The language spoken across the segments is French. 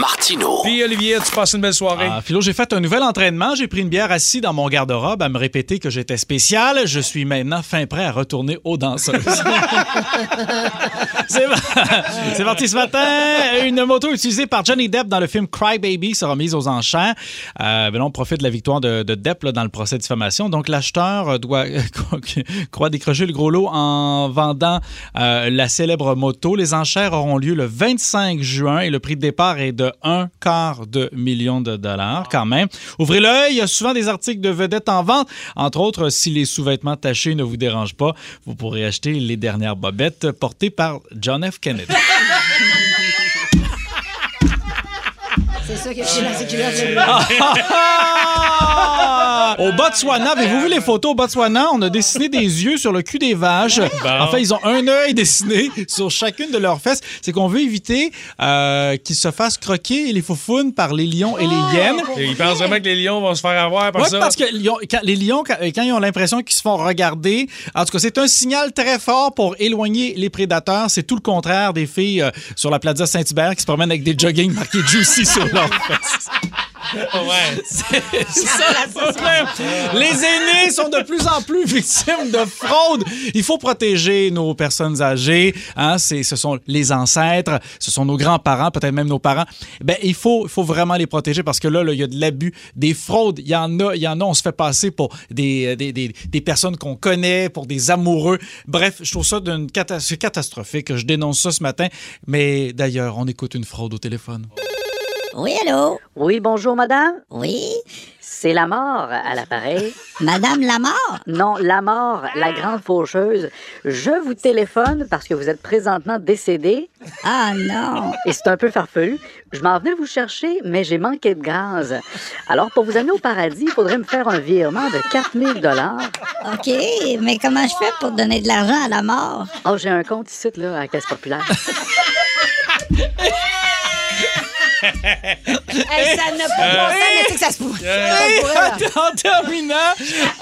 Martino. Puis Olivier, tu passes une belle soirée? Ah, Philo, j'ai fait un nouvel entraînement. J'ai pris une bière assis dans mon garde-robe à me répéter que j'étais spécial. Je suis maintenant fin prêt à retourner aux danseuses. C'est c'est parti ce matin. Une moto utilisée par Johnny Depp dans le film Cry Baby sera mise aux enchères. Euh, ben on profite de la victoire de, de Depp là, dans le procès de diffamation. Donc, l'acheteur doit croit décrocher le gros lot en vendant euh, la célèbre moto. Les enchères auront lieu le 25 juin et le prix de départ est de un quart de million de dollars quand même. Ouvrez l'œil, il y a souvent des articles de vedettes en vente. Entre autres, si les sous-vêtements tachés ne vous dérangent pas, vous pourrez acheter les dernières bobettes portées par John F. Kennedy. C'est ça la sécurité. Au Botswana, avez-vous vu les photos au Botswana? On a dessiné des yeux sur le cul des vaches. En fait, ils ont un œil dessiné sur chacune de leurs fesses. C'est qu'on veut éviter euh, qu'ils se fassent croquer les faufounes par les lions et les hyènes. Et ils pensent vraiment que les lions vont se faire avoir par Ouais, ça. parce que les lions, quand, quand ils ont l'impression qu'ils se font regarder, en tout cas, c'est un signal très fort pour éloigner les prédateurs. C'est tout le contraire des filles euh, sur la Plaza Saint-Hubert qui se promènent avec des jogging marqués Juicy sur leurs fesses. Ouais. C'est ça le problème. Les aînés sont de plus en plus victimes de fraude. Il faut protéger nos personnes âgées. Hein, c'est, ce sont les ancêtres, ce sont nos grands-parents, peut-être même nos parents. Ben, il faut, faut vraiment les protéger parce que là, là, il y a de l'abus, des fraudes. Il y en a, il y en a. On se fait passer pour des, des, des, des personnes qu'on connaît, pour des amoureux. Bref, je trouve ça d'une cata- c'est catastrophique. Je dénonce ça ce matin. Mais d'ailleurs, on écoute une fraude au téléphone. Oui, allô? Oui, bonjour, madame. Oui? C'est la mort à l'appareil. Madame Lamar? Non, la mort, la grande faucheuse. Je vous téléphone parce que vous êtes présentement décédé Ah non! et c'est un peu farfelu. Je m'en venais vous chercher, mais j'ai manqué de gaz. Alors, pour vous amener au paradis, il faudrait me faire un virement de 4000 dollars. OK, mais comment je fais pour donner de l'argent à la mort? Oh, j'ai un compte ici, là, à la Caisse populaire. Hey, ça n'a pas de bon sens, mais c'est que ça se pourrait. Là. en terminant,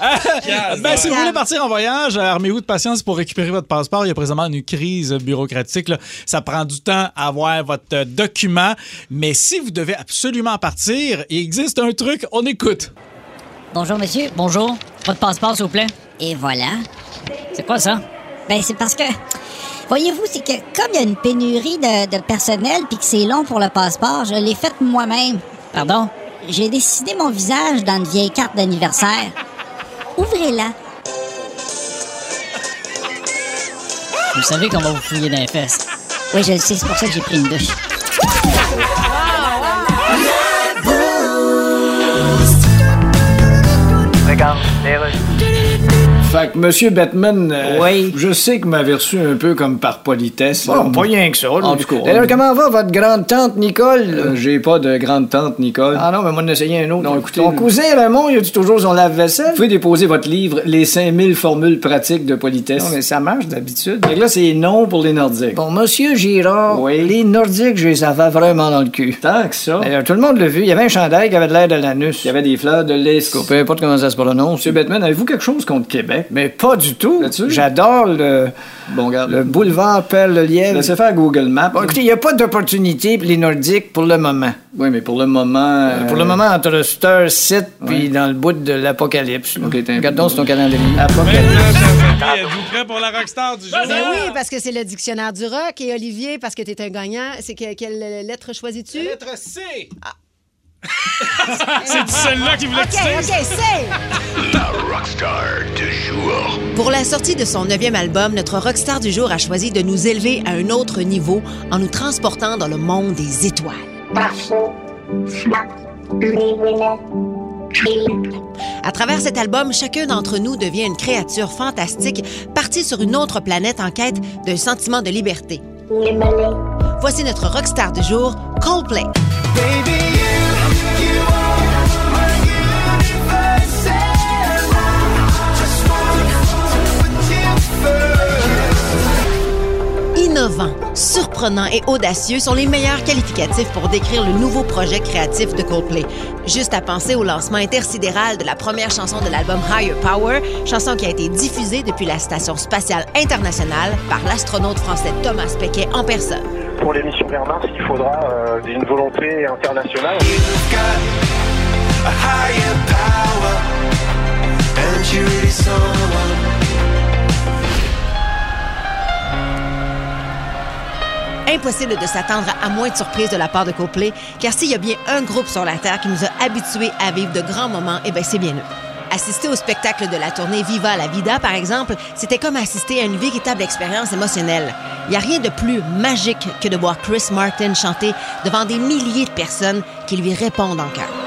euh, ben, si vous voulez partir en voyage, euh, armez-vous de patience pour récupérer votre passeport. Il y a présentement une crise bureaucratique. là. Ça prend du temps à avoir votre euh, document. Mais si vous devez absolument partir, il existe un truc, on écoute. Bonjour, monsieur. Bonjour, votre passeport, s'il vous plaît. Et voilà. C'est quoi ça? Ben, c'est parce que. Voyez-vous, c'est que comme il y a une pénurie de, de personnel puis que c'est long pour le passeport, je l'ai fait moi-même. Pardon? J'ai dessiné mon visage dans une vieille carte d'anniversaire. Ouvrez-la. Vous savez qu'on va vous fouiller dans les fesses. Oui, je le sais, c'est pour ça que j'ai pris une douche. Fait que Monsieur Batman, euh, Oui. je sais que m'avez reçu un peu comme par politesse. Bon, pas rien que ça. En tout cas. D'ailleurs, comment va votre grande-tante Nicole? Euh, J'ai pas de grande-tante, Nicole. Ah non, mais moi, on essayé un autre. Non, écoutez, Ton cousin Raymond, il a-tu toujours son lave-vaisselle? Vous pouvez déposer votre livre Les 5000 formules pratiques de politesse. Non, mais ça marche d'habitude. Fait que là, c'est non pour les Nordiques. Bon, Monsieur Girard, Oui. les Nordiques, je les avais vraiment dans le cul. Tant que ça. D'ailleurs, tout le monde l'a vu. Il y avait un chandail qui avait de l'air de l'anus. Il y avait des fleurs de lys. Peu importe comment ça se prononce. Monsieur Batman, avez-vous quelque chose contre Québec? Mais pas du tout. J'adore le, Bon, le boulevard Perle-Lièvre. Laissez faire Google Maps. Bon, écoutez, il n'y a pas d'opportunité pour les Nordiques pour le moment. Oui, mais pour le moment. euh, Pour le moment, entre Star City puis dans le bout de l'apocalypse. Ok, Regarde donc ton calendrier. Apocalypse. chers amis, êtes-vous prêts pour la rockstar du jour? Ben oui, parce que c'est le dictionnaire du rock. Et Olivier, parce que tu es un gagnant, c'est que- quelle lettre choisis-tu? Lettre C. C'est celle-là qui voulait OK, OK, c'est! La Rockstar Pour la sortie de son neuvième album, notre rockstar du jour a choisi de nous élever à un autre niveau en nous transportant dans le monde des étoiles. À travers cet album, chacun d'entre nous devient une créature fantastique partie sur une autre planète en quête d'un sentiment de liberté. Voici notre rockstar du jour, Coldplay. Innovant, surprenant et audacieux sont les meilleurs qualificatifs pour décrire le nouveau projet créatif de Coldplay. Juste à penser au lancement intersidéral de la première chanson de l'album Higher Power, chanson qui a été diffusée depuis la Station spatiale internationale par l'astronaute français Thomas Pesquet en personne. Pour l'émission vers Mars, il faudra euh, une volonté internationale. Impossible de s'attendre à moins de surprises de la part de Coldplay, car s'il y a bien un groupe sur la Terre qui nous a habitués à vivre de grands moments, eh bien c'est bien eux. Assister au spectacle de la tournée Viva la Vida, par exemple, c'était comme assister à une véritable expérience émotionnelle. Il n'y a rien de plus magique que de voir Chris Martin chanter devant des milliers de personnes qui lui répondent en cœur.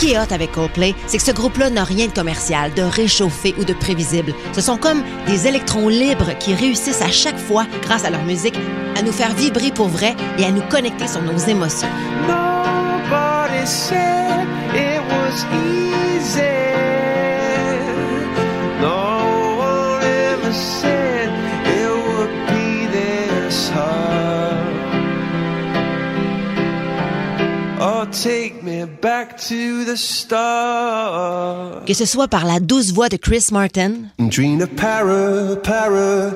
Qui est hot avec Coldplay, c'est que ce groupe-là n'a rien de commercial, de réchauffé ou de prévisible. Ce sont comme des électrons libres qui réussissent à chaque fois, grâce à leur musique, à nous faire vibrer pour vrai et à nous connecter sur nos émotions. Nobody said it was easy. No one ever said it would be this hard. Oh, take me back to the start. Que ce soit par la douce voix de Chris Martin, Dream of para, para,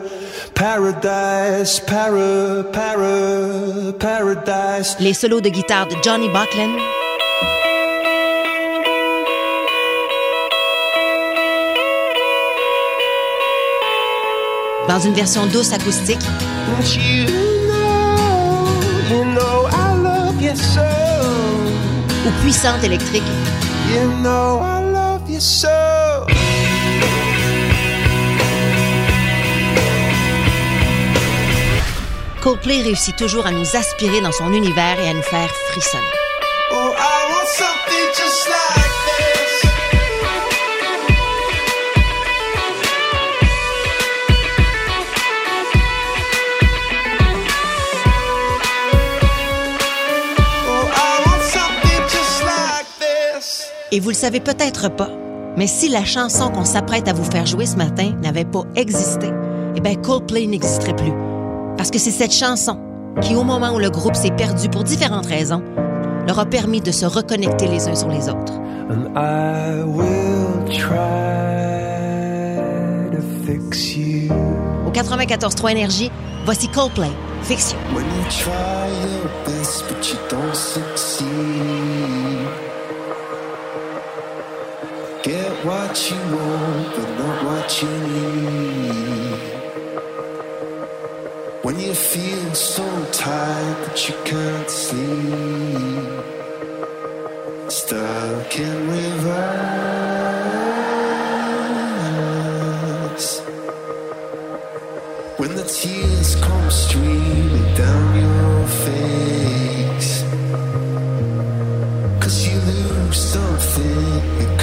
paradise, para, para, paradise. les solos de guitare de Johnny Buckland, dans une version douce acoustique, ou puissante électrique, You know I love you so. Coldplay réussit toujours à nous aspirer dans son univers et à nous faire frissonner. Oh, I want something just like Et vous le savez peut-être pas, mais si la chanson qu'on s'apprête à vous faire jouer ce matin n'avait pas existé, eh bien Coldplay n'existerait plus. Parce que c'est cette chanson qui, au moment où le groupe s'est perdu pour différentes raisons, leur a permis de se reconnecter les uns sur les autres. And I will try to fix you. Au 94.3 Énergie, voici Coldplay, Fix You. When you try your best but you don't succeed. Get what you want but not what you need. When you feel so tired that you can't sleep. Stuck in reverse. When the tears come streaming down your face. Cause you lose something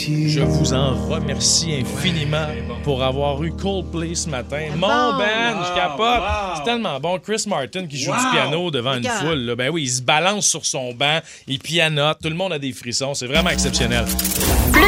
Je vous en remercie infiniment pour avoir eu Coldplay ce matin. Mon bon. band, je capote. wow. C'est tellement bon. Chris Martin qui joue Wow. du piano devant une foule. là. Ben oui, il se balance sur son banc, il pianote, tout le monde a des frissons. C'est vraiment exceptionnel.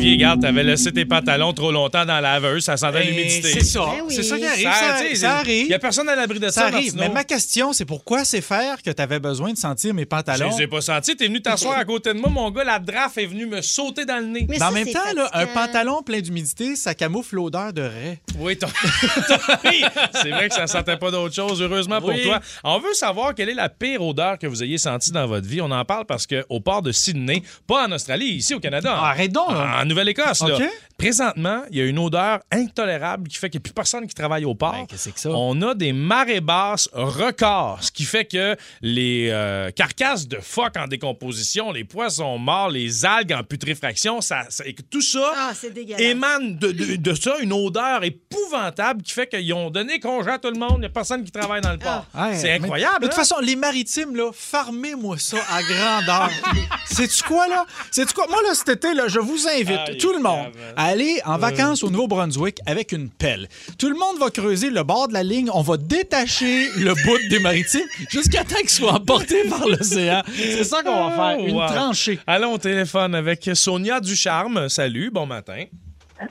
Olivier, regarde, t'avais laissé tes pantalons trop longtemps dans la laveuse, ça sentait Ben, l'humidité. c'est ça. Ben oui. C'est ça qui arrive, ça- tu sais, ça arrive. Il y a personne à l'abri de ça. Ça arrive. Martineau. Mais ma question, c'est pourquoi c'est faire que tu avais besoin de sentir mes pantalons? Je les ai pas sentis. T'es venu t'asseoir à côté de moi, mon gars, la draft est venue me sauter dans le nez. Mais en même temps, là, un pantalon plein d'humidité, ça camoufle l'odeur de raie. Oui, t'as- oui, c'est vrai que ça sentait pas d'autre chose, heureusement pour Oui. toi. On veut savoir quelle est la pire odeur que vous ayez sentie dans votre vie. On en parle parce qu'au port de Sydney, pas en Australie, ici au Canada. Ah, arrête donc, là. En Nouvelle-Écosse, là. OK. Présentement, il y a une odeur intolérable qui fait qu'il n'y a plus personne qui travaille au port. Ben, qu'est-ce que c'est que ça? On a des marées basses records, ce qui fait que les euh, carcasses de phoques en décomposition, les poissons morts, les algues en putréfaction, ça, ça- et que tout ça Ah, émane de, de- de ça une odeur épouvantable qui fait qu'ils ont donné congé à tout le monde. Il n'y a personne qui travaille dans le port. Ouais, c'est mais- incroyable. De toute hein? façon, les maritimes, là, farmez-moi ça à grandeur. Sais-tu quoi, là? Sais-tu quoi? Moi, là, cet été, là, je vous invite, Ah, tout le monde, à aller en vacances au Nouveau-Brunswick avec une pelle. Tout le monde va creuser le bord de la ligne. On va détacher le bout des maritimes jusqu'à temps qu'ils soient emportés par l'océan. C'est ça qu'on va faire. Une Wow. tranchée. Allons au téléphone avec Sonia Ducharme. Salut, bon matin.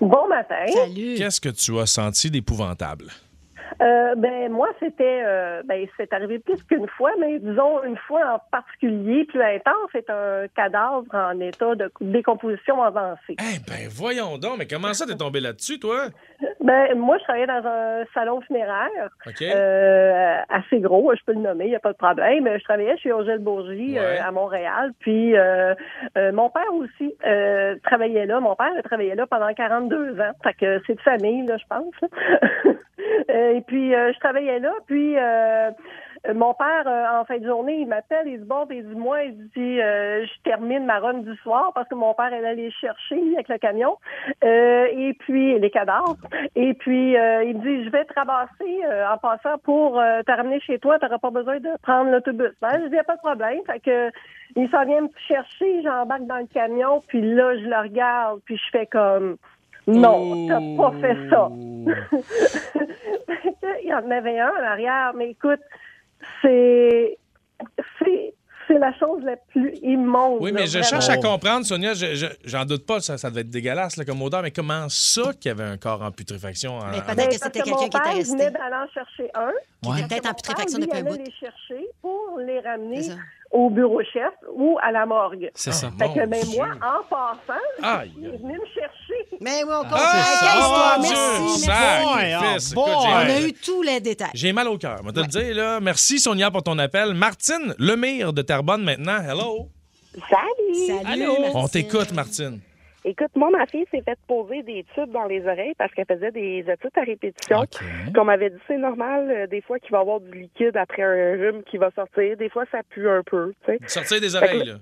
Bon matin. Salut. Qu'est-ce que tu as senti d'épouvantable? Euh, ben moi c'était euh, ben c'est arrivé plus qu'une fois, mais disons une fois en particulier plus intense, c'est un cadavre en état de décomposition avancée. Eh ben voyons donc, mais comment ça t'es tombé là-dessus, toi? Ben moi je travaillais dans un salon funéraire euh, assez gros, je peux le nommer, il n'y a pas de problème. Je travaillais chez Urgel Bourgie Ouais. à Montréal, puis mon père aussi travaillait là. Mon père a travaillé là pendant 42 ans, fait que c'est de famille là, je pense. Et puis, euh, je travaillais là, puis euh, Euh, mon père, euh, en fin de journée, il m'appelle, il dit bon, il dit moi, il dit euh, je termine ma run du soir parce que mon père allait chercher avec le camion euh, et puis les cadavres. Et puis il me dit je vais te ramasser en passant pour te ramener chez toi, tu n'auras pas besoin de prendre l'autobus. Ben, je dis pas de problème. Fait que il s'en vient me chercher, j'embarque dans le camion, puis là je le regarde, puis je fais comme non, t'as pas fait ça. Il y en avait un en arrière, mais écoute, c'est c'est c'est la chose la plus immonde. Oui, mais là, je vraiment. cherche à comprendre, Sonia, je- je- j'en doute pas, ça, ça devait être dégueulasse là, comme odeur, mais comment ça qu'il y avait un corps en putréfaction? en- Mais peut-être Ben, que parce c'était quelqu'un qui était père resté. venait d'aller en chercher un. Qui était Parce peut-être en putréfaction depuis un allait bout. les chercher pour les ramener au bureau chef ou à la morgue. C'est ça. Fait que, Dieu. moi, en passant, Aïe. il est venu me chercher. Mais oui, on Ah. Oh, Merci, bon. On a eu tous les détails. J'ai mal au cœur, va te le dire. Là. Merci, Sonia, pour ton appel. Martine Lemire de Terrebonne maintenant. Hello. Salut! Salut, On t'écoute, Martine. Écoute, moi, ma fille s'est fait poser des tubes dans les oreilles parce qu'elle faisait des études à répétition. Comme on m'avait dit, c'est normal, euh, des fois, qu'il va y avoir du liquide après un rhume qui va sortir. Des fois, ça pue un peu, tu sais. Sortir des oreilles, là.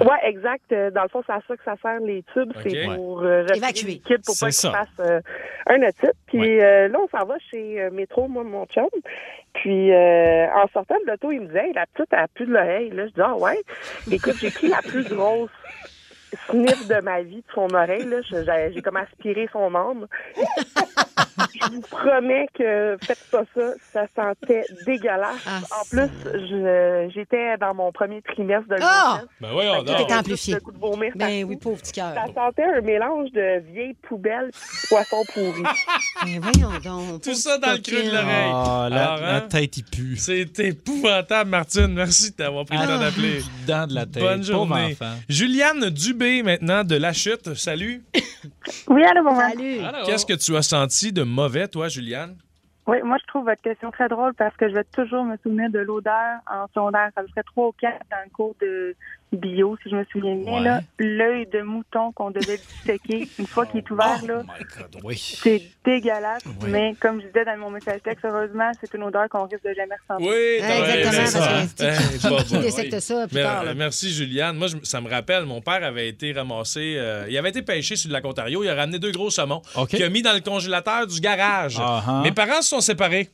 Ouais. exact. Euh, Dans le fond, c'est à ça que ça sert les tubes. C'est pour euh, Évacuer. le liquide pour C'est pas qu'il ça. fasse euh, un otite. Puis euh, là, on s'en va chez euh, Métro, moi, mon chum. Puis euh, en sortant de l'auto, il me disait, Hey, la petite, elle a plus de l'oreille. Là, je dis, ah ouais. Écoute, j'ai pris la plus grosse sniff de ma vie de son oreille. Là. J'ai comme aspiré son âme. je vous promets que faites pas ça. Ça sentait dégueulasse. Ah, en plus, j'étais dans mon premier trimestre de Ah! grossesse. Ben donc. j'avais T'étais amplifié. goût de vomir Ben oui, pauvre petit cœur. ça sentait un mélange de vieilles poubelles et de poissons pourris. Mais voyons donc. Tout ça dans le creux de l'oreille. Ah, la, hein? tête, il pue. C'est épouvantable, Martine. Merci d'avoir pris le temps Ah, d'appeler. Dans de la tête. Bonne journée. Juliane Dubé, maintenant, de La Chute. Salut. Oui, allô, bon Salut. Qu'est-ce que tu as senti de mauvais, toi, Juliane? Oui, moi, je trouve votre question très drôle parce que je vais toujours me souvenir de l'odeur en secondaire. Ça me ferait trois ou quatre dans le cours de bio, si je me souviens bien. Ouais. là. L'œil de mouton qu'on devait disséquer une fois qu'il est ouvert, là. Oui. C'est dégueulasse, mais comme je disais dans mon message texte, heureusement, c'est une odeur qu'on risque de jamais ressentir. Oui, Exactement, parce que oui. ça plus Mais, tard, là? Merci, Juliane. Moi, je- ça me rappelle, mon père avait été ramassé. euh, il avait été pêché sur le lac Ontario. Il a ramené deux gros saumons OK. qu'il a mis dans le congélateur du garage. Ah-ha. Mes parents se sont séparés.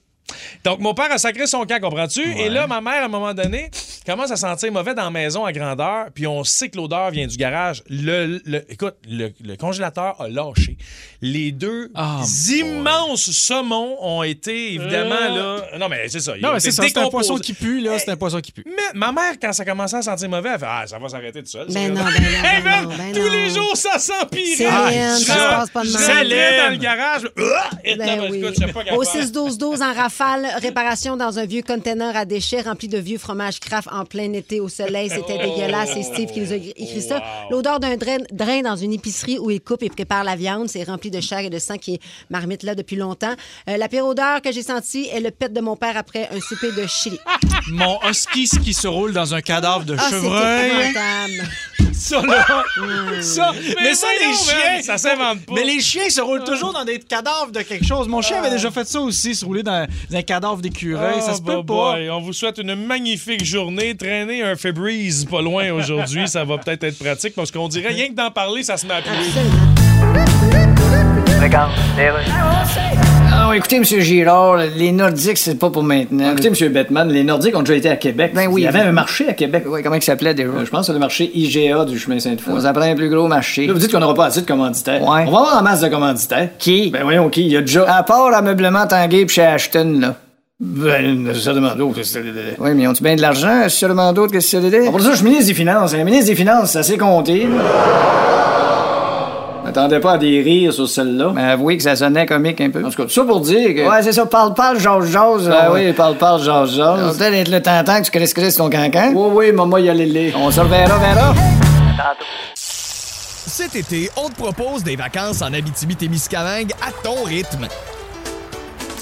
Donc, mon père a sacré son camp, comprends-tu? Et là, ma mère, à un moment donné, commence à sentir mauvais dans la maison à grandeur, puis on sait que l'odeur vient du garage. Le, le- écoute, le, le congélateur a lâché. Les deux Ah, immenses saumons ont été, évidemment, Euh. là... Non, mais c'est ça. ils Non, mais c'est ça. C'est un poisson qui pue, là. C'est un poisson qui pue. Mais ma mère, quand ça commençait à sentir mauvais, elle fait Ah, ça va s'arrêter tout seul. ça. Ben non, ben non, Hey, ben non, ben tous non. les jours, ça s'empirait. Céline, Je ça se passe pas de rentrais dans le garage. Ah! Ben non, mais oui. écoute, je sais pas Au capable. 6-12-12 en rafale, réparation dans un vieux container à déchets rempli de vieux fromages craft en plein été au soleil. C'était Oh. dégueulasse. C'est Steve qui nous a écrit ça. L'odeur d'un drain, drain dans une épicerie où il coupe et prépare la viande. C'est rempli de chair et de sang qui est marmite là depuis longtemps. Euh, la pire odeur que j'ai sentie est le pet de mon père après un souper de chili. Mon husky qui se roule dans un cadavre de Ah, chevreuil. Ça, là. Ça. Mais, Mais ça, les chiens. man, ça s'invente pas. Mais les chiens se roulent toujours dans des cadavres de quelque chose. Mon chien avait déjà fait ça aussi, se rouler dans, dans un cadavre d'écureuil. ça Oh, se peut bah, pas. boy, On vous souhaite une magnifique journée. Traîner un Febreze pas loin aujourd'hui, ça va peut-être être pratique parce qu'on dirait rien que d'en parler, ça se met à Ah, écoutez, M. Girard, les Nordiques, c'est pas pour maintenant. Écoutez, M. Bettman, les Nordiques ont déjà été à Québec. Ben oui. Il y avait un marché à Québec. Oui, comment il s'appelait déjà? je pense que c'est le marché IGA du chemin Sainte-Foy. Ça prend un plus gros marché. Là, vous dites qu'on n'aura pas assez de commanditaires. Ouais. On va avoir en masse de commanditaires. Qui? Ben voyons qui? Il y a déjà. À part ameublement Tanguay pis chez Ashton, là. Ben, sûrement d'autres. Oui, mais ont-ils bien de l'argent, sûrement d'autres que CDD? Pour ça, je suis ministre des Finances. Le ministre des Finances, c'est assez compté, M'attendais pas à des rires sur celle-là. Mais avouez que ça sonnait comique un peu. En tout cas, tout ça pour dire que. Ouais, c'est ça. Parle, parle, jase, jase. Ah oui, parle, parle, jase, jase. peut-être être le tentant que tu connaisses Chris ton cancan. Oui, oui, maman, y aller les. On se reverra, verra. Cet été, on te propose des vacances en Abitibi-Témiscamingue à ton rythme.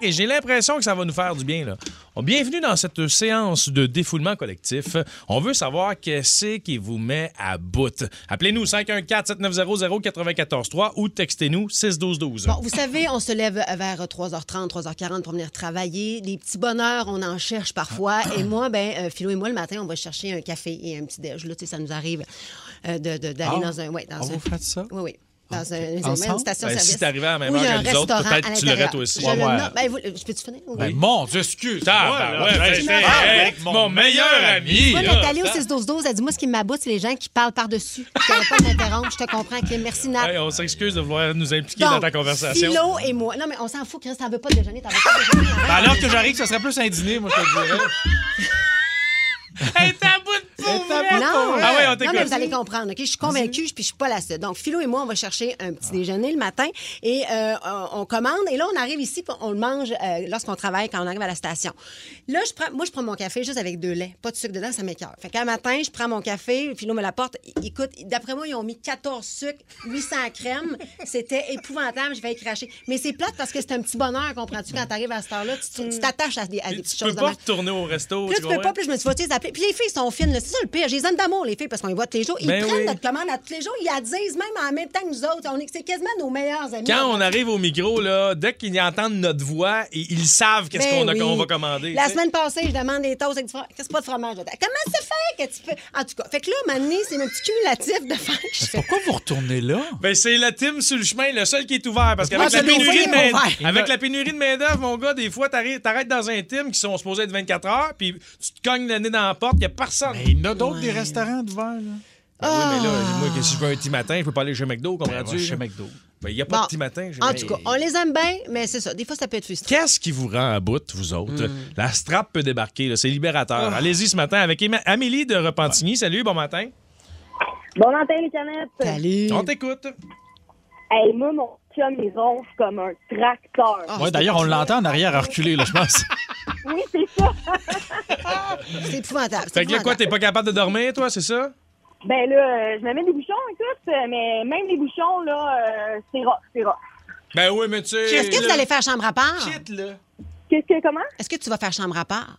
Et j'ai l'impression que ça va nous faire du bien. Là. Bienvenue dans cette séance de défoulement collectif. On veut savoir qu'est-ce qui vous met à bout. Appelez-nous 514-7900-943 ou textez-nous 61212. Bon, vous savez, on se lève vers 3h30, 3h40 pour venir travailler. Les petits bonheurs, on en cherche parfois. Et moi, ben, euh, Philo et moi, le matin, on va chercher un café et un petit déj. Là, tu sais, ça nous arrive euh, de- de- d'aller Ah, dans un... Ouais, dans on un... vous faites ça? Oui, oui. Dans un, une station Ben, si t'arrivais à la même heure un que nous autres, restaurant peut-être à tu l'aurais toi aussi. Je, Ouais, le ouais. Ben, vous- je peux-tu finir? Oui. Ben, mon Dieu, excuse. Tabarouette, Moi, là, hey, je hey, parle hey, mon meilleur ami. Tu là. Nathalie au 6-12-12, elle dit Moi, ce qui m'aboute, c'est les gens qui parlent par-dessus. Je ne pas m'interrompre. Je te comprends. Kim. Merci, Nat. Hey, on s'excuse de vouloir nous impliquer Donc, dans ta conversation. Philo et moi. Non, mais on s'en fout, Chris. T'en veux pas de déjeuner. T'en veux pas de déjeuner. Ben, arrête. alors que j'arrive, ça serait plus un dîner, moi, je te dirais. Hey, t'as bout de pour vrai. Non, Ah ouais, on non, mais vous allez comprendre. ok? Je suis convaincue, puis je suis pas la seule. Donc, Philo et moi, on va chercher un petit déjeuner le matin et euh, on commande. Et là, on arrive ici, puis on le mange euh, lorsqu'on travaille, quand on arrive à la station. Là, je prends, moi, je prends mon café juste avec deux laits. Pas de sucre dedans, ça m'écœure. Fait qu'un matin, je prends mon café, Philo me l'apporte. Écoute, d'après moi, ils ont mis 14 sucres, 800 crèmes. C'était épouvantable, j'ai failli cracher. Mais c'est plate parce que c'est un petit bonheur, comprends-tu, quand t'arrives à cette heure-là, tu tu t'attaches à des, à des Tu petites peux choses de pas même. retourner au resto. Là, tu peux pas, puis je me suis dit, Puis les filles sont fines, là. c'est ça le pire. J'ai les aime d'amour, les filles, parce qu'on les voit tous les jours. Ils Ben prennent oui. notre commande à tous les jours, ils la disent même en même temps que nous autres. On est, c'est quasiment nos meilleurs amis. Quand on arrive au micro, là, dès qu'ils entendent notre voix, et ils savent qu'est-ce Ben qu'on a- oui. qu'on va commander. La tu sais. semaine passée, je demande des toasts avec du fromage. Qu'est-ce que c'est pas de fromage? Dedans? Comment ça fait que tu peux? En tout cas, fait que là, maintenant, c'est mon petit cumulatif de faire que je fais. Pourquoi vous retournez là? Ben, c'est le team sur le chemin, le seul qui est ouvert. Parce qu'avec la, celui au pénurie de est main- ouvert. avec la pénurie de main-d'œuvre, mon gars, des fois, t'arrêtes dans un team qui sont supposés être 24 heures, puis tu te cognes le nez dans la porte, il n'y a personne. Mais il y en a d'autres des restaurants d'ouvert, là. Ben oui, mais là, moi, que si je veux un petit matin, je peux pas aller chez McDo, Ben, comprends-tu? va chez McDo. Ben, il n'y a pas Bon. de petit matin. En tout cas, on les aime bien, mais c'est ça. Des fois, ça peut être frustrant. Qu'est-ce qui vous rend à bout, vous autres? La strap peut débarquer, c'est libérateur. Allez-y ce matin avec Amélie de Repentigny. Salut, bon matin. Bon matin, les canettes. Salut. On t'écoute. Hey, moi, mon chum, il ronfle comme un tracteur. Ah, Ouais, d'ailleurs, on l'entend en arrière à reculer, là, je pense. Oui, c'est ça. C'est épouvantable. Fait que là, quoi, t'es pas capable de dormir, toi, c'est ça? ben là, euh, je me mets des bouchons, écoute, euh, mais même les bouchons, là, euh, c'est rough, c'est rough. Ben oui, mais tu sais. Est-ce que vous allez faire chambre à part? là. Qu'est-ce que, comment? Est-ce que tu vas faire chambre à part?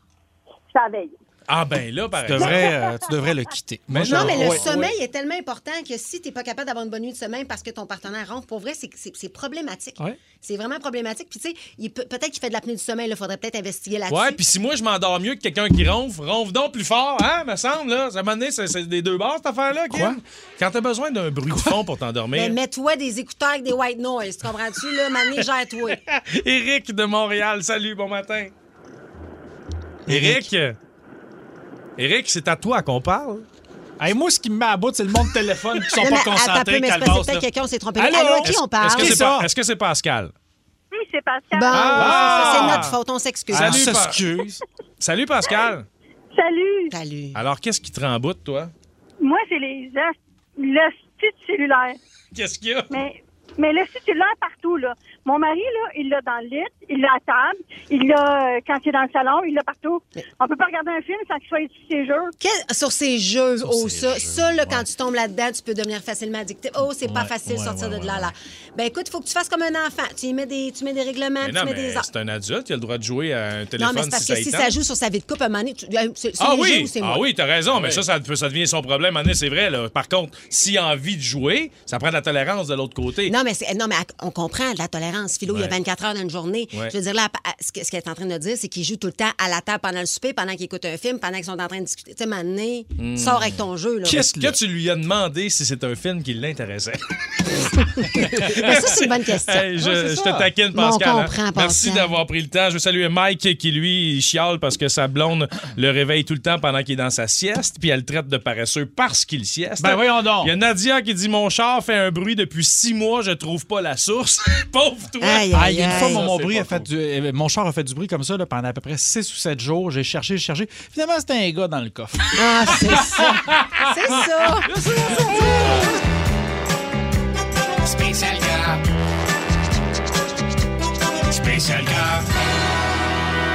Ça veille. Ah, ben là, par Tu exemple. devrais, euh, tu devrais le quitter. Mais Non, mais le ouais, sommeil ouais. est tellement important que si tu n'es pas capable d'avoir une bonne nuit de sommeil parce que ton partenaire ronfle, pour vrai, c'est- problématique. Ouais. C'est vraiment problématique. Puis, tu sais, peut- peut-être qu'il fait de l'apnée du sommeil. Il faudrait peut-être investiguer là-dessus. Ouais, puis si moi je m'endors mieux que quelqu'un qui ronfle, ronfle donc plus fort, hein, me semble, là. Ça m'a donné, c'est des deux barres, cette affaire-là, Kim. Quoi? Quand t'as besoin d'un bruit de fond pour t'endormir. Mais mets-toi des écouteurs avec des white noise. Tu comprends-tu, là? Mané, gère-toi. Éric de Montréal, salut, bon matin. Éric. Éric, c'est à toi qu'on parle. Hey, moi, ce qui me met à bout, c'est le monde de téléphone qui sont Non, pas concentrés, peut-être quelqu'un s'est trompé. Allô? Allô, à qui Est-ce- on parle? Est-ce que c'est est-ce que c'est Pascal? Oui, c'est Pascal. Bon, Ah! ça, c'est notre faute. On s'excuse. Ah, Salut, Pa-. Salut, Pascal. Salut. Salut. Alors, qu'est-ce qui te bout, toi? Moi, c'est les le style cellulaire. Qu'est-ce qu'il y a? Mais, mais le style cellulaire partout, là. Mon mari, là, il l'a dans le lit, il l'a à table, il l'a euh, quand il est dans le salon, il l'a partout. On peut pas regarder un film sans qu'il soit sur ses jeux. Quel- sur ces jeux, Sur oh, ces ça, jeux, ça là, ouais. quand tu tombes là-dedans, tu peux devenir facilement addictif. Oh, c'est pas Ouais, facile de ouais, sortir ouais, de là, ouais, là. Ben écoute, il faut que tu fasses comme un enfant. Tu y mets des, tu mets des règlements, Mais tu non, mets mais des c'est un adulte, il a le droit de jouer à un téléphone Non, mais c'est parce si que ça si y ça tente. joue sur sa vie de couple, à un moment donné, tu- euh, c'est c'est Ah les jeux oui, ou c'est ah moi? oui, t'as raison, mais ça, ça, ça devient son problème. Année, c'est vrai. Là. Par contre, s'il a envie de jouer, ça prend de la tolérance de l'autre côté. Non, mais, c'est- non, mais on comprend de la Philo, il y a Ouais. 24 heures dans une journée. Ouais. Je veux dire, là, ce que- ce qu'elle est en train de dire, c'est qu'il joue tout le temps à la table pendant le souper, pendant qu'il écoute un film, pendant qu'ils sont en train de discuter. Tu sais, maintenant, Hmm. sors avec ton jeu. Là. Est-ce que tu lui as demandé si c'est un film qui l'intéressait? Ben, ça, c'est une bonne question. Hey, je, Ouais, je te taquine, Pascal. hein. comprend, Merci Pascal. d'avoir pris le temps. Je veux saluer Mike qui, lui, il chiale parce que sa blonde le réveille tout le temps pendant qu'il est dans sa sieste, puis elle le traite de paresseux parce qu'il sieste. Ben voyons donc. Il y a Nadia qui dit Mon char fait un bruit depuis six mois, je trouve pas la source. Pauvre toi. Aïe, aïe, il y a une fois, aïe. mon, mon bruit a fait du, euh, mon char a fait du bruit comme ça là, pendant à peu près 6 ou 7 jours. J'ai cherché, j'ai cherché. Finalement, c'était un gars dans le coffre. Ah, c'est ça. c'est ça. Spécial gars. Spécial gars.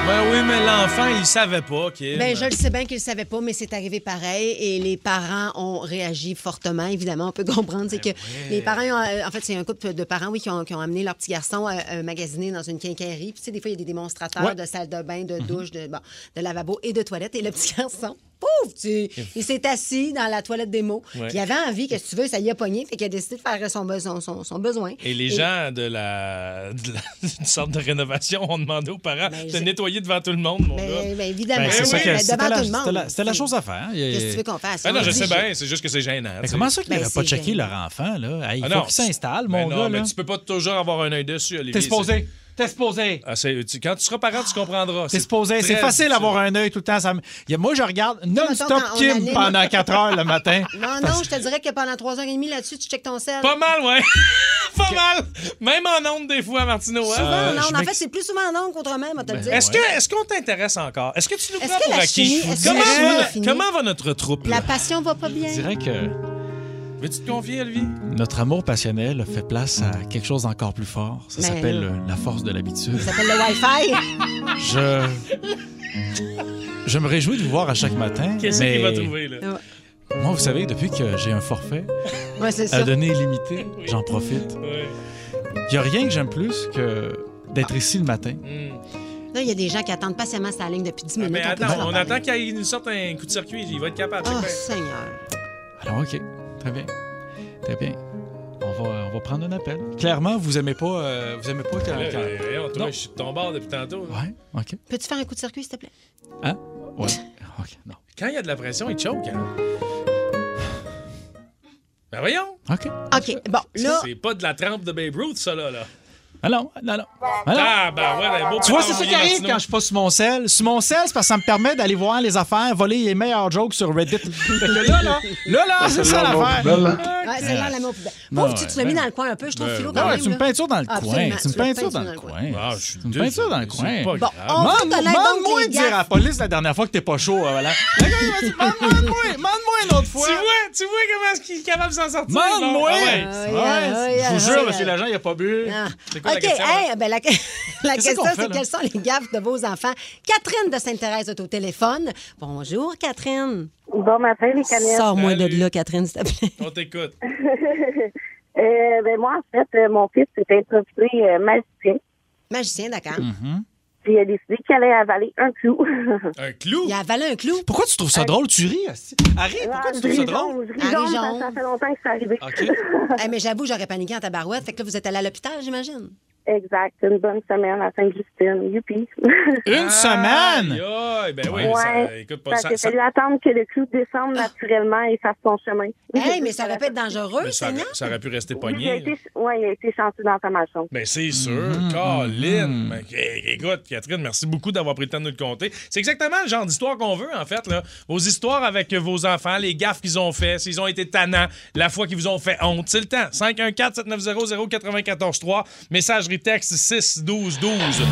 Ben oui, mais l'enfant, il savait pas, Kim. Ben, je le sais bien qu'il ne savait pas, mais c'est arrivé pareil et les parents ont réagi fortement. Évidemment, on peut comprendre. C'est que les parents, ont, euh, en fait, c'est un couple de parents, oui, qui ont, qui ont amené leur petit garçon euh, euh, magasiner dans une quincaillerie. Puis, tu sais, des fois, il y a des démonstrateurs Ouais. de salle de bain, de douche, de, bon, de lavabo et de toilette. Et le petit garçon, pouf, tu, il s'est assis dans la toilette des mots. Ouais. Puis, il avait envie, que tu veux, ça y a pogné. Fait qu'il a décidé de faire son, besoin, son, son besoin. Et les gens de la, de la- du centre de rénovation ont demandé aux parents de nettoyer devant tout le monde, mon Ben, gars. ben, évidemment. Ben, c'est oui, ça que- mais c'était devant la- tout le monde. c'était la- chose à faire. A- Qu'est-ce que tu veux qu'on fasse? Ben non, On je sais bien, c'est juste que c'est gênant. Mais comment ça qu'il Ben, n'aurait pas checké gênant. leur enfant, là? Hey, il Ah faut non, qu'il s'installe, Ben mon non, gars, mais tu peux pas toujours avoir un œil dessus, Olivier. T'es supposé. T'es supposé. Ah, tu- quand tu seras parent, tu comprendras. T'es supposé. C'est facile d'avoir un œil tout le temps. Ça Moi, je regarde non-stop Kim pendant 4 heures le matin. Non, non, je te dirais que pendant 3h30 là-dessus, tu checkes ton sel. Pas mal, ouais. pas mal. Même en ondes, des fois, Martino. hein? Souvent, Euh, non. je En fait, c'est plus souvent en ondes qu'autrement, va te le dire. Est-ce que- est-ce qu'on t'intéresse encore? Est-ce que tu nous prends pour acquis? chimie- est-ce que Comment, va, comment va notre troupe? La passion va pas bien. Je dirais que Veux-tu te confier, Olivier? notre amour passionnel a fait place à quelque chose d'encore plus fort. Ça Ben s'appelle euh, la force de l'habitude. Ça s'appelle le Wi-Fi. Je... Je me réjouis de vous voir à chaque matin. Qu'est-ce mais qu'il va trouver, là? Moi, vous savez, depuis que j'ai un forfait Ouais, c'est à ça. donner illimité, j'en profite. Ouais. Il n'y a rien que j'aime plus que d'être ici le matin. Là, il y a des gens qui attendent patiemment sa ligne depuis 10 minutes. Mais on attends, on parler. attend qu'il nous sorte un coup de circuit. Il va être capable. Oh. Seigneur. Alors, OK. Très bien. Très bien. On va, on va prendre un appel. Clairement, vous aimez pas, euh, vous aimez pas quand... Là, quand- euh, voyons, toi, Non. je suis de ton bord depuis tantôt. là. Ouais, OK. Peux-tu faire un coup de circuit, s'il te plaît? Hein? Ouais. OK, non. Quand il y a de la pression, il choke. Hein? Ben voyons. OK. OK, bon, là... C'est pas de la trempe de Babe Ruth, ça, là. là. Ah non, non, non. Ah. Ah, ben ouais, beau Tu vois, c'est ça qui arrive quand je suis pas sur mon sel. Sur mon sel, c'est parce que ça me permet d'aller voir les affaires, voler les meilleurs jokes sur Reddit. Fait que là, là, là, là, c'est ça l'affaire. Ouais, c'est là la Pauvre, tu, tu l'as mis ben- dans le coin un peu, je trouve, Ben, Philo, ben quand Ah ouais, même. c'est une là. peinture dans le coin. Absolument, C'est une tu l'as peinture peinture dans le coin. Ah, une désolé, peinture dans le coin. pas Bon, grave. on va Mande- reconnaître donc Mande-moi les de dire à la police la dernière fois que t'es pas chaud, euh, voilà. Mande-moi, mande-moi une autre fois. Tu vois, tu vois comment est-ce qu'il est capable de s'en sortir? Mande-moi. Ah ouais. Ah, Ouais, yeah, Je vous jure, monsieur l'agent, il a pas bu. Quoi la OK, question, hey, ben, la, la question, c'est quelles sont les gaffes de vos enfants? Catherine de Sainte-Thérèse est au téléphone. Bonjour, Catherine. Bon matin, les canettes. Sors-moi de là, Catherine, s'il te plaît. On t'écoute. Euh, ben moi, en fait, euh, mon fils s'est introduit euh, magicien. Magicien, d'accord. Mm. Puis il a décidé qu'il allait avaler un clou. Un clou? Il a avalé un clou. Pourquoi tu trouves ça drôle? Tu ris? Harry, pourquoi tu trouves ça drôle? je ça fait longtemps que c'est arrivé. OK. Eh, mais j'avoue, j'aurais paniqué en tabarouette. Fait que là, vous êtes allé à l'hôpital, j'imagine. Exact. Une bonne semaine à Sainte-Justine. Youpi. Une semaine? Aïe, ben oui, Ouais. ça, écoute pas Ça ça. qu'il a fallu attendre que le clou descende naturellement et fasse son chemin. Hey, mais ça aurait pu être dangereux, ça, ça aurait pu rester Oui, il a pogné. été, ouais, il a été chanceux dans sa malchance. Ben c'est sûr, Mm-hmm. Colin. Ben, é- écoute, Catherine, merci beaucoup d'avoir pris le temps de nous le conter. C'est exactement le genre d'histoire qu'on veut, en fait. Là. Vos histoires avec vos enfants, les gaffes qu'ils ont fait, s'ils ont été tannants, la fois qu'ils vous ont fait honte. C'est le temps. 514-790-0943. Texte 61212.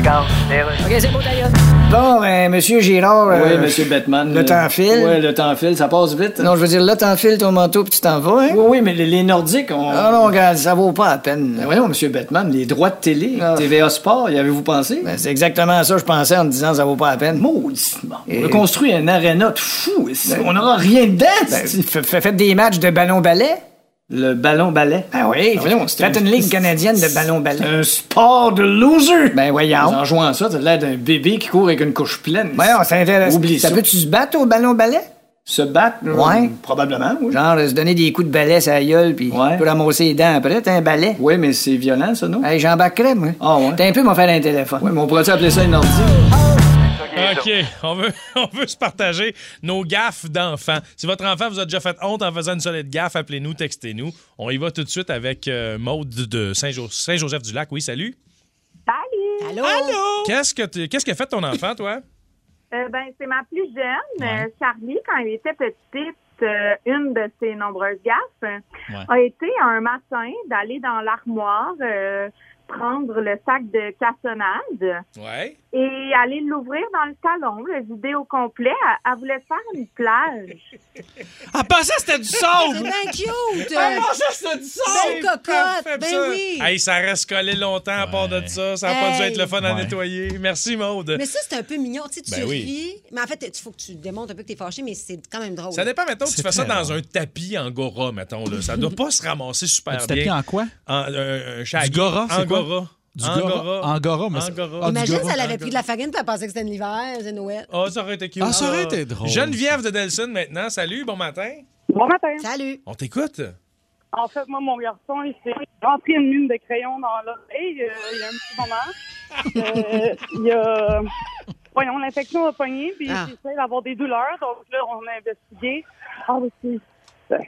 OK, c'est beau, d'ailleurs. Bon, ben, monsieur Girard. Oui, euh, monsieur Batman. Le temps file. Oui, le temps file, ça passe vite. Non, je veux dire, là, t'enfiles ton manteau puis tu t'en vas, hein? Oui, oui, mais les, les Nordiques ont. Ah non, regarde, ça vaut pas la peine. Ben voyons, monsieur Batman, les droits de télé, Ah. TVA Sport, y avez-vous pensé? Ben, c'est exactement ça que je pensais en disant ça vaut pas la peine. Maudissement. Et- On a construit un aréna de fou. ici. on n'aura rien dedans. Ben, faites des matchs de ballon-ballet? Le ballon ballet. Ah oui, Ben voyons, faites une ligue canadienne de ballon-ballet. Un sport de loser. Ben voyons. En jouant à ça, t'as l'air d'un bébé qui court avec une couche pleine. Voyons, c'est intéressant. Oublie ça. peut-tu se battre au ballon-ballet? Se battre? là, Ouais. Probablement, oui. Genre, se donner des coups de balai sur la gueule, puis Ouais. tu ramasser les dents après, t'as un balai. Oui, mais c'est violent, ça, non? Hey, j'embarquerais, moi. Ah ouais? T'as un peu m'en faire un téléphone. Oui, mais on pourrait appeler ça une ordi? OK, on veut, on veut se partager nos gaffes d'enfants. Si votre enfant vous a déjà fait honte en faisant une solide gaffe, appelez-nous, textez-nous. On y va tout de suite avec euh, Maude de Saint-Jo- Saint-Joseph-du-Lac. Oui, salut. Salut! Allô? Allô? Qu'est-ce que tu- qu'est-ce qu'a fait ton enfant, toi? Euh, ben, c'est ma plus jeune, euh, Charlie, quand elle était petite, euh, une de ses nombreuses gaffes a été un matin d'aller dans l'armoire, euh, prendre le sac de cassonade Ouais. et aller l'ouvrir dans le salon, le vider au complet. Elle, elle voulait faire une plage. Ah, pensais que c'était du sable! C'est bien cute! Ah, non, ça, c'est du sable! Belle cocotte! Ben ça. oui! Hey, ça reste collé longtemps à part de ça. Ça n'a pas dû être le fun à nettoyer. Merci, Maude. Mais ça, c'est un peu mignon. Tu sais, tu Ben oui. ris. Mais en fait, il faut que tu démontres un peu que t'es fâché, mais c'est quand même drôle. Ça dépend, mettons, que tu fais ça dans un tapis angora, mettons. Là. Ça doit pas se ramasser super Un bien. petit tapis en quoi? En, euh, un shaggy. Du Gora, c'est quoi? Angora. Du Gora? Angora, mais Angora. Ah, du Imagine Gora. si elle avait pris de la farine puis elle pensait que c'était l'hiver, c'est Noël. Ah, ça aurait été cute. Ah, ça aurait été drôle. Geneviève de Delson, maintenant. Salut, bon matin. Bon matin. Salut. On t'écoute. En fait, moi, mon garçon, il s'est rentré une mine de crayon dans l'oreille euh, il y a un petit moment. Euh, il y a... Voyons, l'infection a pogné, puis Ah. il essaie d'avoir des douleurs. Donc là, on a investigué. Ah, c'est...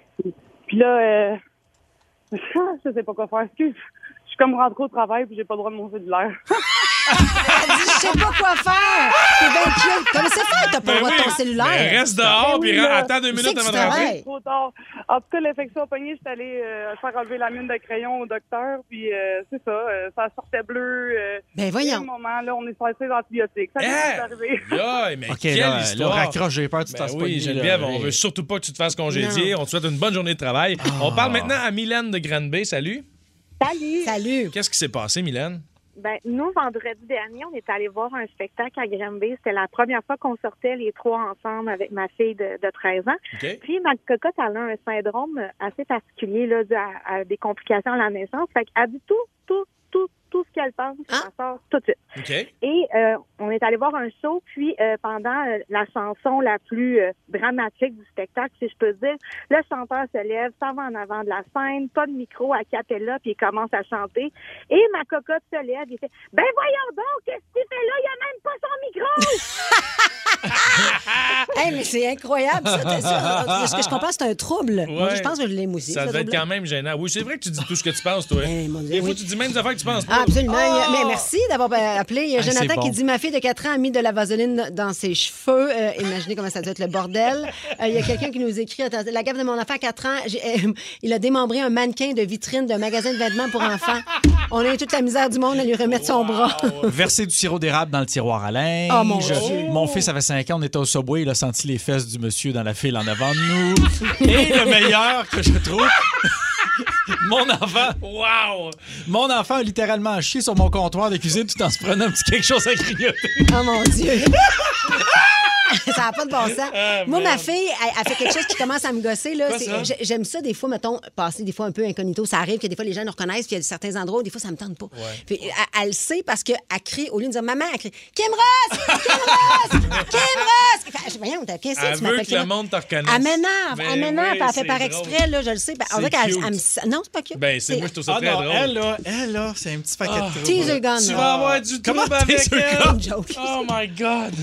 Puis là, euh... je sais pas quoi faire. Excuse. Je suis comme rentrée au travail, puis j'ai pas le droit de mon cellulaire. Elle dit, je sais pas quoi faire. T'es bien cute. Comment c'est faire? T'as pas le droit de ton cellulaire. Ben, reste dehors, puis attends deux minutes avant de rentrer. Trop tard. En tout cas, l'infection a pogné. J'étais allée euh, faire enlever la mine de crayon au docteur. Puis euh, c'est ça, euh, ça sortait bleu. Euh, Ben, voyons. À un moment, là, on est passé d'antibiotiques. Ça vient Hein? d'arriver. Aïe, mais OK, quelle là, là, histoire. raccroche, j'ai peur que tu te Ben fasses oui, pogner, Geneviève, on veut surtout pas que tu te fasses congédier. On te souhaite une bonne journée de travail. On Ah. parle maintenant à Mylène de Granby. Salut. Salut! Salut! Qu'est-ce qui s'est passé, Mylène? Ben, nous, vendredi dernier, on est allé voir un spectacle à Granby. C'était la première fois qu'on sortait les trois ensemble avec ma fille de, de 13 ans. Puis, ma cocotte, elle a un syndrome assez particulier là, dû à, à des complications à la naissance. Fait qu'elle dit tout, tout, tout, tout ce qu'elle pense. Ça sort tout de suite. OK. Et euh, on est allé voir un show, puis euh, pendant euh, la chanson la plus euh, dramatique du spectacle, si je peux dire, le chanteur se lève, s'en va en avant de la scène, pas de micro à capella, puis il commence à chanter. Et ma cocotte se lève, il fait « Ben voyons donc, qu'est-ce qu'il fait là? Il a même pas son micro! Hey, mais c'est incroyable, ça. ça. Ce que je comprends, c'est un trouble. Moi, je pense que je l'aime aussi. Ça devait être quand même gênant. Oui, c'est vrai que tu dis tout ce que tu penses, toi. Dieu, Des fois, oui. tu dis même des affaires que tu penses pas. Ah, absolument. Oh! Mais merci d'avoir appelé. Il y a Ah, Jonathan bon. qui dit Ma fille de 4 ans a mis de la vaseline dans ses cheveux. Euh, imaginez comment ça doit être le bordel. Euh, il y a quelqu'un qui nous écrit La gaffe de mon enfant à 4 ans, j'ai- euh, il a démembré un mannequin de vitrine d'un magasin de vêtements pour enfants. On a eu toute la misère du monde à lui remettre son bras. Verser du sirop d'érable dans le tiroir à linge. Oh, mon Dieu. Mon fils avait 5 ans, on était au Subway, il a senti les fesses du monsieur dans la file en avant de nous. Et le meilleur que je trouve, mon enfant. Wow! Mon enfant a littéralement chié sur mon comptoir de cuisine tout en se prenant un petit quelque chose à grignoter. Oh mon Dieu! ça n'a pas de bon sens. Ah, Moi, ma fille, elle, elle fait quelque chose qui commence à me gosser. Là. J'aime ça, des fois, mettons, passer des fois un peu incognito. Ça arrive que des fois, les gens nous reconnaissent, puis il y a certains endroits où des fois, ça me tente pas. Puis, elle, le sait parce qu'elle crie, au lieu de dire maman, elle crie Kim Ross! Kim Ross! Kim Ross! Je- Voyons, t'as- qu'est-ce que Elle tu veut m'appelles que le monde te reconnaisse. Elle m'énerve, Ben elle m'énerve, oui, puis elle fait par exprès, là, je le sais. Ben, On dirait qu'elle me Non, c'est pas cute. Ben, c'est moi, je trouve ça Ah très drôle. elle, là, elle, là, c'est un petit paquet Ah. de troubles. Teaser gun. Tu vas avoir du Comment trouble avec elle. Oh my God!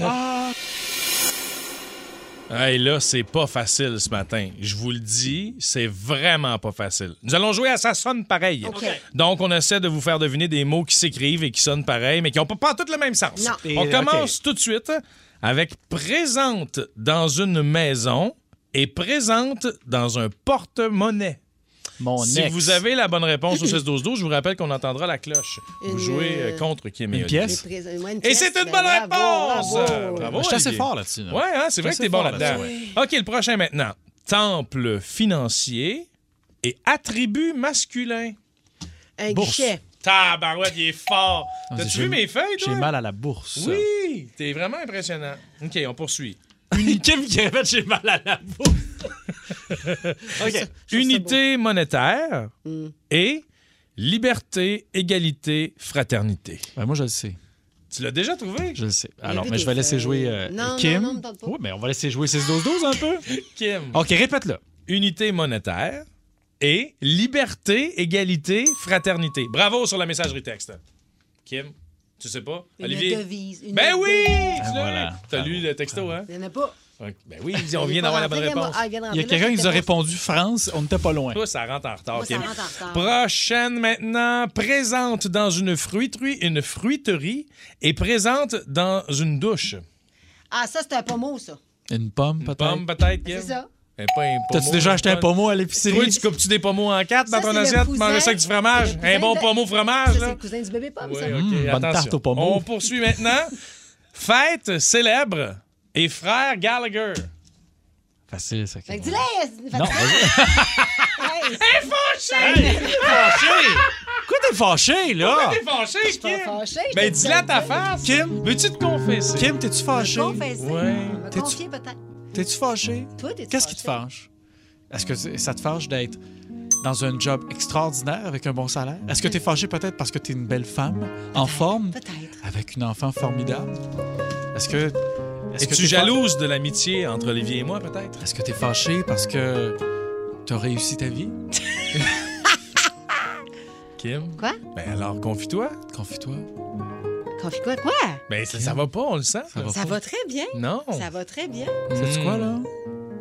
Hey, là, c'est pas facile ce matin. Je vous le dis, c'est vraiment pas facile. Nous allons jouer à Ça sonne pareil. Donc, on essaie de vous faire deviner des mots qui s'écrivent et qui sonnent pareil, mais qui n'ont pas, pas tous le même sens. Non. Et, On commence tout de suite avec présente dans une maison et présente dans un porte-monnaie. Mon Si ex. vous avez la bonne réponse au 16-12-12, je vous rappelle qu'on entendra la cloche. Vous Une, jouez euh, euh, contre Kim et Une Olivier. pièce? Une Et c'est une ben, bonne réponse! bravo. Bravo, Je suis assez fort là-dessus. là. Ouais, hein, c'est vrai que t'es bon là-dedans. là-dessus, OK, le prochain maintenant. Temple financier et attribut masculin. Un Bourse. guichet. Tabarouette, il est fort. Ah, T'as-tu j'ai- vu mes feuilles, toi? J'ai mal à la bourse. Oui, t'es vraiment impressionnant. OK, on poursuit. Kim qui répète j'ai mal à la bourse. OK. Unité monétaire Hmm. et liberté, égalité, fraternité. Ben, moi, je le sais. Tu l'as déjà trouvé? Je le sais. Alors, mais je vais laisser jouer euh, Non, non, Kim. non, pas. Oui, mais on va laisser jouer 6-12-12 un peu. Kim. OK, répète-le. Unité monétaire et liberté, égalité, fraternité. Bravo sur la messagerie texte. Kim, tu sais pas? Une Olivier? devise. une Ben oui! devise. Tu l'as voilà. eu? T'as lu le texto, hein? Il n'y en a pas. Ben oui, on vient d'avoir la bonne réponse. Ah, Il y a quelqu'un qui nous a répondu France, on n'était pas loin. Toi, ça rentre en retard, Moi, ça Kim. rentre en retard. Prochaine maintenant, présente dans une fruiterie, une fruiterie et présente dans une douche. Ah, ça, c'est un pommeau, ça. Une pomme, Une peut-être? pomme peut-être, Kim? C'est ça. Un pain pommeau. T'as-tu déjà acheté un pommeau? à l'épicerie? Toi, tu coupes-tu des pommeaux en quatre dans ton assiette? Manger ça avec du fromage? Un bon de- pommeau fromage, c'est là? le cousin du bébé pomme, ça. Mmh, bonne tarte au pommeau. On poursuit maintenant. Fête célèbre et frère Gallagher. Facile, ça. Fait que dis-le! Non, Hey, fâché! fâché! Quoi t'es fâché, là? Pourquoi t'es fâché, suis pas Kim? fâché, je Ben, te dis-le à ta face. Kim? Veux-tu te confesser? Kim, t'es-tu fâché? Confesser. Ouais. Me confier peut-être. T'es-tu fâché? Toi, t'es-tu Qu'est-ce qui te fâche? Est-ce que ça te fâche d'être dans un job extraordinaire avec un bon salaire? Est-ce que t'es fâché peut-être parce que t'es une belle femme, en forme, Peut-être. avec une enfant formidable? Est-ce que... Est-ce que fa- jalouse de l'amitié entre Olivier et moi, peut-être? Est-ce que t'es fâché parce que t'as réussi ta vie? Kim? Quoi? Ben alors, confie-toi. Confie-toi. Confie quoi? Quoi? Ben, ça, ça va pas, on le sent. Ça va Ça va très bien. Non. Ça va très bien. Sais-tu quoi, là?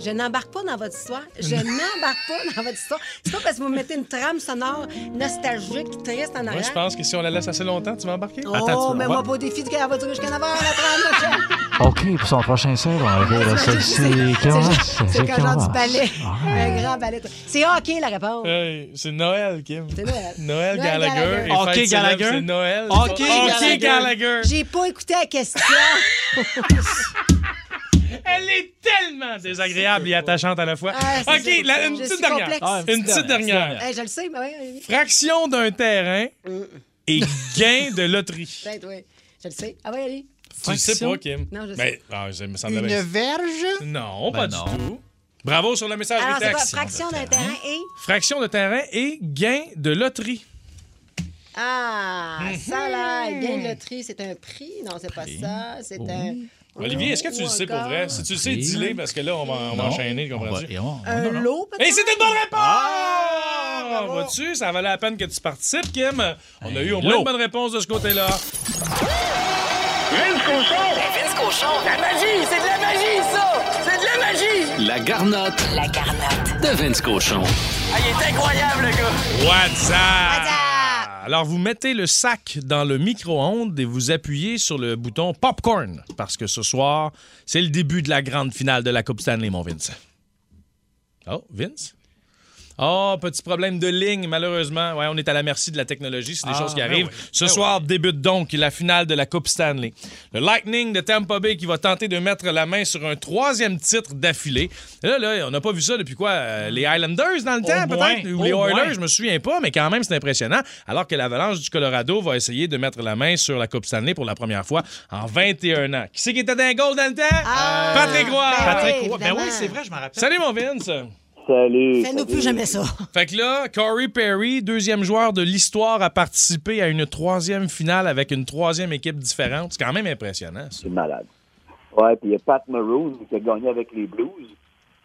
Je n'embarque pas dans votre histoire. Je n'embarque pas dans votre histoire. C'est pas parce que vous mettez une trame sonore nostalgique, triste en Moi, arrière. je pense que si on la laisse assez longtemps, tu vas embarquer. Oh, Attends, tu mais moi, pas au défi du gars, elle va durer jusqu'à 9 heures, la trame. OK, pour son prochain sel, on va regarder C'est celle-ci. c'est quand genre du ballet. Un grand ballet. C'est OK, la réponse. Hey, c'est Noël, Kim. C'est Noël. Noël Gallagher. Célèbre, Gallagher? C'est Noël. Gallagher. Gallagher. J'ai pas écouté la question. Elle est tellement désagréable et attachante à la fois. Ah, OK, ça. la- une petite suis dernière. Ah, Une petite dernière. Hey, je le sais, mais oui. Fraction d'un terrain et gain de loterie. Peut-être, oui. Je le sais. Ah oui, allez. Tu le sais pas, Kim? Non, je Ben, sais. ah, je me semblait bien. verge? Non, Ben pas non. du tout. Bravo sur le message Alors, quoi? texte. Fraction d'un terrain et? Fraction de terrain et gain de loterie. Ah, Mhm. ça là, gain de loterie, c'est un prix? Non, c'est pas ça. C'est un. Olivier, est-ce que tu le sais pour vrai? Si tu le sais, dis-le parce que là, on va, on va Non. enchaîner, comprends-tu? Un lot, peut-être? Et c'est une bonne réponse! Ah. Vois-tu, ça valait la peine que tu participes, Kim. On a eu au moins une bonne réponse de ce côté-là. Vince Cochon! Vince Cochon. La magie! C'est de la magie, ça! C'est de la magie! La garnotte La garnotte. de Vince Cochon. Ah, il est incroyable, le gars! What's up? Alors, vous mettez le sac dans le micro-ondes et vous appuyez sur le bouton popcorn parce que ce soir, c'est le début de la grande finale de la Coupe Stanley, mon Vince. Oh, Vince? Oh, petit problème de ligne, malheureusement. Ouais, on est à la merci de la technologie, c'est des Ah, choses qui ben arrivent. oui. Ce Ben soir débute donc la finale de la Coupe Stanley. Le Lightning de Tampa Bay qui va tenter de mettre la main sur un troisième titre d'affilée. Là, là, on n'a pas vu ça depuis quoi? euh, les Highlanders dans le temps, peut-être? Ou les moins. Oilers, je me souviens pas, mais quand même, c'est impressionnant. Alors que l'Avalanche du Colorado va essayer de mettre la main sur la Coupe Stanley pour la première fois en 21 ans. Qui c'est qui était dans le goal dans le temps? Ah, Patrick Roy! ben Patrick oui, Roy. Ben oui, c'est vrai, je m'en rappelle. Salut, mon Vince! Salut. Fais-nous plus jamais ça. Fait que là, Corey Perry, deuxième joueur de l'histoire, a participé à une troisième finale avec une troisième équipe différente. C'est quand même impressionnant, ça. C'est malade. Ouais, puis il y a Pat Maroon qui a gagné avec les Blues,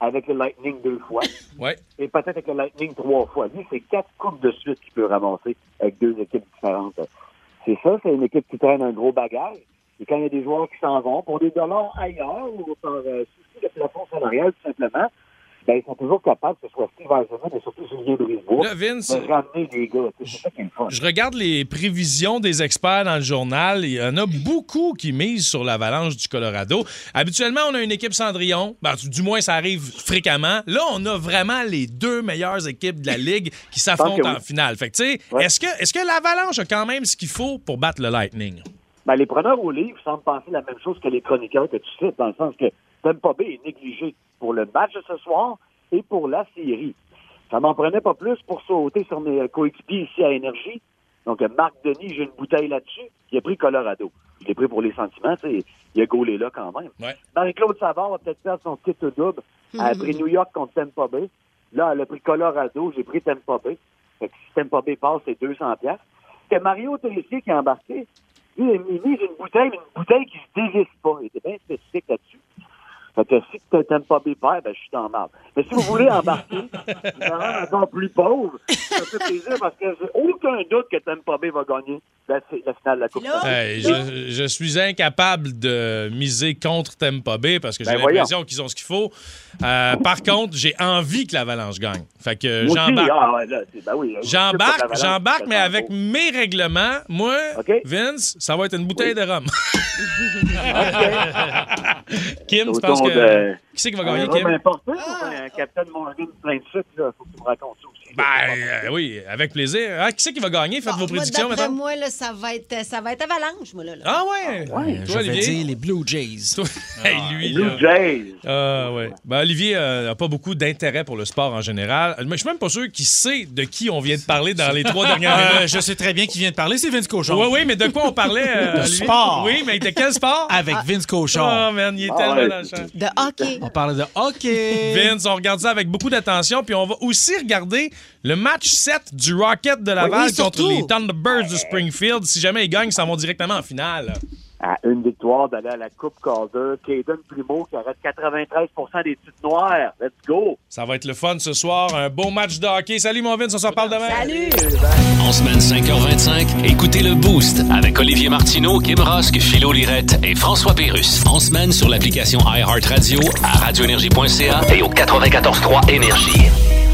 avec le Lightning deux fois, Ouais. et peut-être avec le Lightning trois fois. Lui, c'est quatre coupes de suite qu'il peut ramasser avec deux équipes différentes. C'est ça, c'est une équipe qui traîne un gros bagage. Et quand il y a des joueurs qui s'en vont pour des dollars ailleurs ou par euh, souci de plafond salarial, tout simplement, ben, ils sont toujours capables, que ce soit Steve Eisenman et surtout Julien Vince- de ramener des gars. C'est ça qui est le fun. Je regarde les prévisions des experts dans le journal. Il y en a beaucoup qui misent sur l'avalanche du Colorado. Habituellement, on a une équipe Cendrillon. Ben, du moins, ça arrive fréquemment. Là, on a vraiment les deux meilleures équipes de la Ligue qui s'affrontent oui. en finale. Fait que, tu sais, est-ce que, est-ce que l'avalanche a quand même ce qu'il faut pour battre le Lightning? Ben, les preneurs au livre semblent penser la même chose que les chroniqueurs que tu cites, dans le sens que Tampa Bay est négligé pour le match de ce soir et pour la série. Ça m'en prenait pas plus pour sauter sur mes coéquipiers ici à Énergie. Donc, Marc Denis, j'ai une bouteille là-dessus. Il a pris Colorado. Je l'ai pris pour les sentiments, tu sais. Il a gaulé là quand même. Ouais. Marie-Claude Savard va peut-être perdre son titre double. Elle a pris New York contre Tampa Bay. Là, elle a pris Colorado. J'ai pris Tampa Bay. Fait que si Tampa Bay passe, c'est 200 pièces. Que Mario Tessier qui a embarqué, lui, il a mis j'ai une bouteille, mais une bouteille qui se désiste pas. Il était bien spécifique là-dessus. Fait que si tu t'aimes pas Bay ben, je suis dans marde. Mais si vous voulez embarquer, vous en rendre encore plus pauvre, ça me fait plaisir parce que j'ai aucun doute que Tampa Bay va gagner la, la finale de la Coupe. Hey, je, je suis incapable de miser contre Tampa Bay parce que j'ai Ben, l'impression qu'ils ont ce qu'il faut. Euh, par contre, j'ai envie que l'Avalanche gagne. Fait que j'embarque. ah, ouais, ben oui, J'embarque, j'embarque, mais avec beau. mes règlements, moi, Vince, ça va être une bouteille de rhum. Kim, tu penses que. Qui c'est qui va gagner, Un Kim? rhum importé ou un Captain Morgan plein de sucre, là? Faut que tu me racontes ça aussi. Ben, euh, oui, avec plaisir. Ah, qui c'est qui va gagner? Faites vos Moi, prédictions, d'après maintenant. moi, là, ça va être, ça va être avalanche, moi, là. là. Ah ouais? Je Toi, vais Olivier? dire les Blue Jays. Hey, lui, Blue là. Jays. Ah, ouais. Ben, Olivier euh, n'a pas beaucoup d'intérêt pour le sport en général. Mais je suis même pas sûr qu'il sait de qui on vient de parler dans les trois dernières Euh, minutes. je sais très bien qui vient de parler, c'est Vince Cochon. Oui, oui, mais de quoi on parlait? euh, De Olivier? sport. Oui, mais de quel sport? Avec Vince Cochon. Oh, man, il est Ah, tellement ouais. dans le champ. De hockey. On parle de hockey. Vince, on regarde ça avec beaucoup d'attention. Puis on va aussi regarder le match 7 du Rocket de Laval Oui, contre les Thunderbirds de Springfield. Si jamais ils gagnent, ils s'en vont directement en finale. À une victoire d'aller à la Coupe Calder, Caden Primo qui arrête 93% des titres noirs. Let's go! Ça va être le fun ce soir. Un beau match de hockey. Salut, mon Vince, on s'en reparle demain. Salut! En semaine 5h25, écoutez le Boost avec Olivier Martineau, Kim Rosk, Philo Lirette et François Pérus. En semaine sur l'application iHeartRadio, à radioénergie.ca et au 94.3 Énergie.